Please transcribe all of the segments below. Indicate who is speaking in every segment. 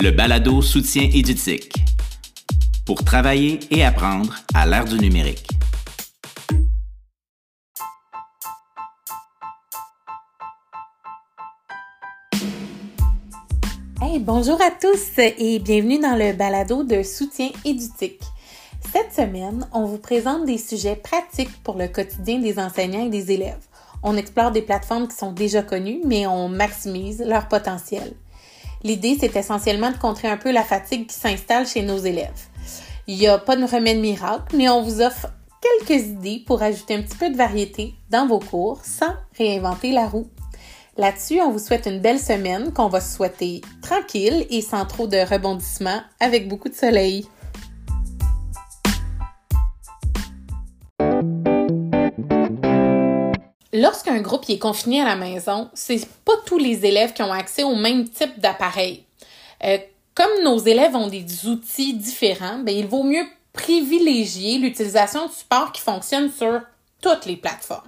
Speaker 1: le balado soutien édutique. Pour travailler et apprendre à l'ère du numérique.
Speaker 2: Hey, bonjour à tous et bienvenue dans le balado de soutien édutique. Cette semaine, on vous présente des sujets pratiques pour le quotidien des enseignants et des élèves. On explore des plateformes qui sont déjà connues, mais on maximise leur potentiel. L'idée, c'est essentiellement de contrer un peu la fatigue qui s'installe chez nos élèves. Il n'y a pas de remède miracle, mais on vous offre quelques idées pour ajouter un petit peu de variété dans vos cours sans réinventer la roue. Là-dessus, on vous souhaite une belle semaine qu'on va souhaiter tranquille et sans trop de rebondissements avec beaucoup de soleil. Lorsqu'un groupe est confiné à la maison, c'est pas tous les élèves qui ont accès au même type d'appareil. Euh, comme nos élèves ont des outils différents, ben, il vaut mieux privilégier l'utilisation de supports qui fonctionnent sur toutes les plateformes.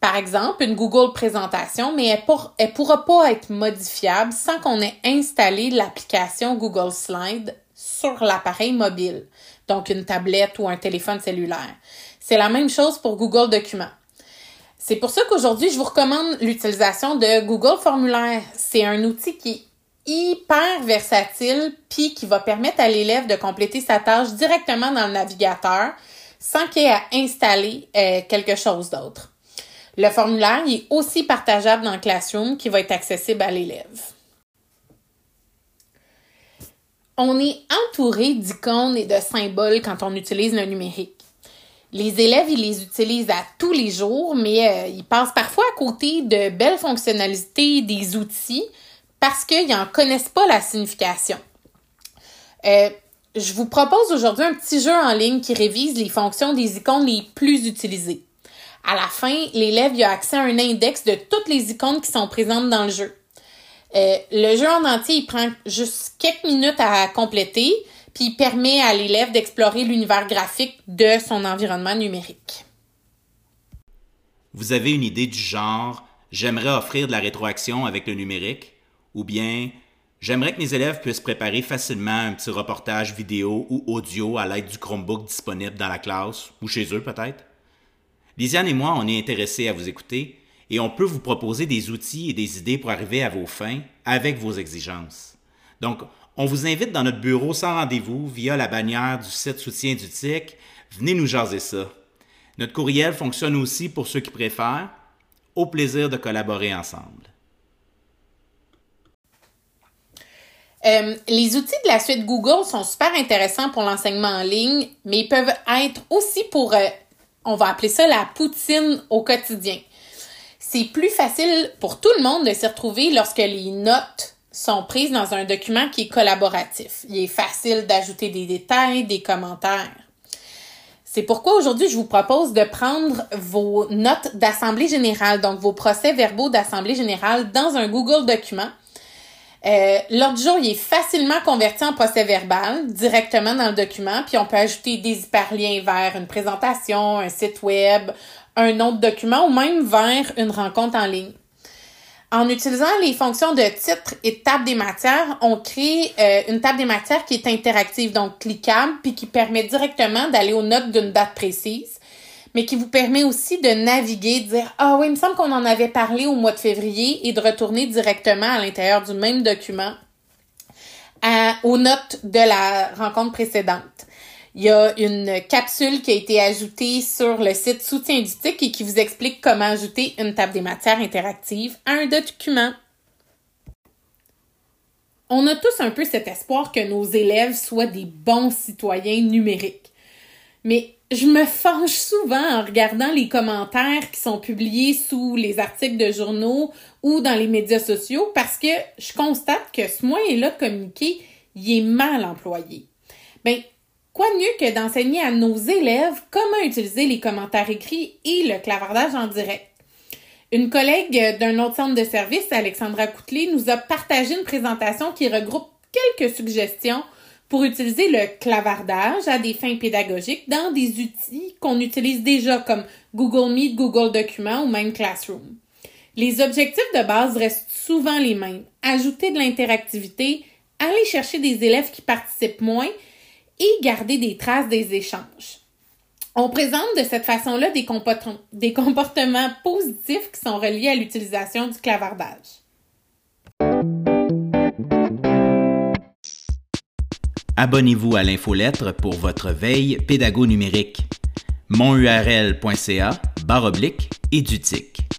Speaker 2: Par exemple, une Google Présentation, mais elle ne pourra pas être modifiable sans qu'on ait installé l'application Google Slide sur l'appareil mobile, donc une tablette ou un téléphone cellulaire. C'est la même chose pour Google Documents. C'est pour ça qu'aujourd'hui, je vous recommande l'utilisation de Google Formulaire. C'est un outil qui est hyper versatile puis qui va permettre à l'élève de compléter sa tâche directement dans le navigateur sans qu'il ait à installer euh, quelque chose d'autre. Le formulaire est aussi partageable dans Classroom qui va être accessible à l'élève. On est entouré d'icônes et de symboles quand on utilise le numérique. Les élèves, ils les utilisent à tous les jours, mais euh, ils passent parfois à côté de belles fonctionnalités des outils parce qu'ils n'en connaissent pas la signification. Euh, je vous propose aujourd'hui un petit jeu en ligne qui révise les fonctions des icônes les plus utilisées. À la fin, l'élève a accès à un index de toutes les icônes qui sont présentes dans le jeu. Euh, le jeu en entier, il prend juste quelques minutes à compléter, puis permet à l'élève d'explorer l'univers graphique de son environnement numérique.
Speaker 1: Vous avez une idée du genre j'aimerais offrir de la rétroaction avec le numérique? Ou bien j'aimerais que mes élèves puissent préparer facilement un petit reportage vidéo ou audio à l'aide du Chromebook disponible dans la classe ou chez eux peut-être? Lisiane et moi, on est intéressés à vous écouter et on peut vous proposer des outils et des idées pour arriver à vos fins avec vos exigences. Donc, on vous invite dans notre bureau sans rendez-vous via la bannière du site soutien du TIC. Venez nous jaser ça. Notre courriel fonctionne aussi pour ceux qui préfèrent. Au plaisir de collaborer ensemble.
Speaker 2: Euh, les outils de la suite Google sont super intéressants pour l'enseignement en ligne, mais ils peuvent être aussi pour, euh, on va appeler ça la poutine au quotidien. C'est plus facile pour tout le monde de s'y retrouver lorsque les notes sont prises dans un document qui est collaboratif. Il est facile d'ajouter des détails, des commentaires. C'est pourquoi aujourd'hui, je vous propose de prendre vos notes d'assemblée générale, donc vos procès verbaux d'assemblée générale dans un Google document. Euh, L'ordre du jour, il est facilement converti en procès verbal directement dans le document, puis on peut ajouter des hyperliens vers une présentation, un site web, un autre document ou même vers une rencontre en ligne. En utilisant les fonctions de titre et table des matières, on crée euh, une table des matières qui est interactive, donc cliquable, puis qui permet directement d'aller aux notes d'une date précise, mais qui vous permet aussi de naviguer, de dire Ah oui, il me semble qu'on en avait parlé au mois de février et de retourner directement à l'intérieur du même document aux notes de la rencontre précédente. Il y a une capsule qui a été ajoutée sur le site Soutien du TIC et qui vous explique comment ajouter une table des matières interactive à un document. On a tous un peu cet espoir que nos élèves soient des bons citoyens numériques. Mais je me fâche souvent en regardant les commentaires qui sont publiés sous les articles de journaux ou dans les médias sociaux parce que je constate que ce moyen-là de communiquer, il est mal employé. Ben, Quoi de mieux que d'enseigner à nos élèves comment utiliser les commentaires écrits et le clavardage en direct? Une collègue d'un autre centre de service, Alexandra Coutelet, nous a partagé une présentation qui regroupe quelques suggestions pour utiliser le clavardage à des fins pédagogiques dans des outils qu'on utilise déjà comme Google Meet, Google Documents ou même Classroom. Les objectifs de base restent souvent les mêmes. Ajouter de l'interactivité, aller chercher des élèves qui participent moins et garder des traces des échanges. On présente de cette façon-là des, comportements positifs qui sont reliés à l'utilisation du clavardage.
Speaker 1: Abonnez-vous à l'infolettre pour votre veille pédago-numérique. monurl.ca barre oblique édutique.